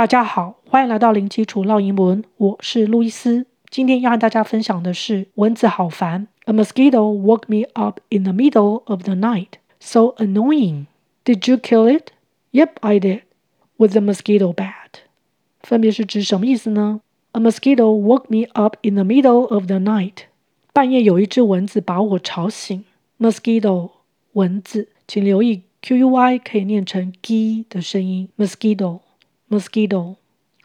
大家好，欢迎来到零基础烙英文，我是路易斯。今天要和大家分享的是蚊子好烦。A mosquito woke me up in the middle of the night. So annoying. Did you kill it? Yep, I did. With a mosquito bat. 分别是指什么意思呢？A mosquito woke me up in the middle of the night. 半夜有一只蚊子把我吵醒。Mosquito 蚊子，请留意 Q U I 可以念成 g 的声音。Mosquito。Mosquito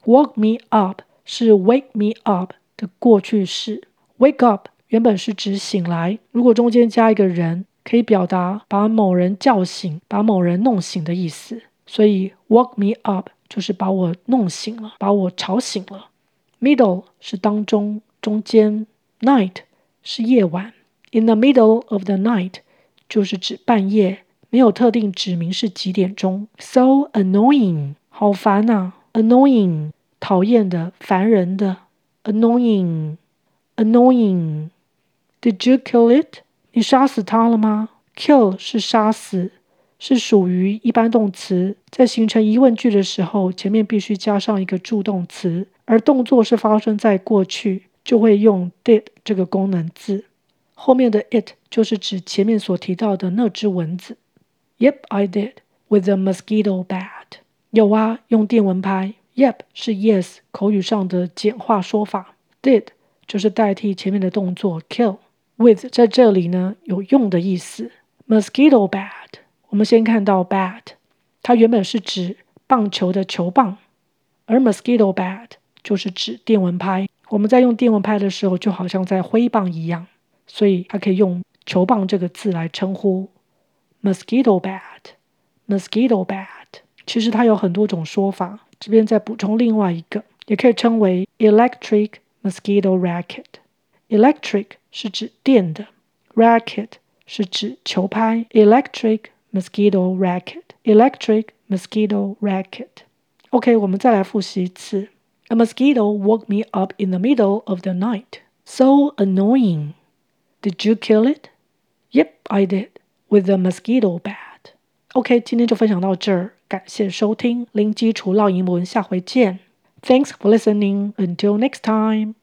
woke me up 是 wake me up 的过去式。Wake up 原本是指醒来，如果中间加一个人，可以表达把某人叫醒、把某人弄醒的意思。所以 woke me up 就是把我弄醒了，把我吵醒了。Middle 是当中、中间。Night 是夜晚。In the middle of the night 就是指半夜，没有特定指明是几点钟。So annoying。好烦呐、，annoying，讨厌的，烦人的，annoying，annoying。Did you kill it？你杀死它了吗？Kill 是杀死，是属于一般动词，在形成疑问句的时候，前面必须加上一个助动词，而动作是发生在过去，就会用 did 这个功能字，后面的 it 就是指前面所提到的那只蚊子。Yep, I did with a mosquito bat. 有啊，用电蚊拍。Yep 是 yes 口语上的简化说法。Did 就是代替前面的动作 kill。With 在这里呢有用的意思。Mosquito bat，我们先看到 bat，它原本是指棒球的球棒，而 mosquito bat 就是指电蚊拍。我们在用电蚊拍的时候，就好像在挥棒一样，所以它可以用球棒这个字来称呼。Mosquito bat，mosquito bat。其实它有很多种说法，这边再补充另外一个，也可以称为 electric mosquito racket。electric 是指电的，racket 是指球拍。electric mosquito racket。electric mosquito racket。OK，我们再来复习一次。A mosquito woke me up in the middle of the night. So annoying. Did you kill it? Yep, I did. With a mosquito bat. OK，今天就分享到这儿。感谢收听零基础老英文，下回见。Thanks for listening. Until next time.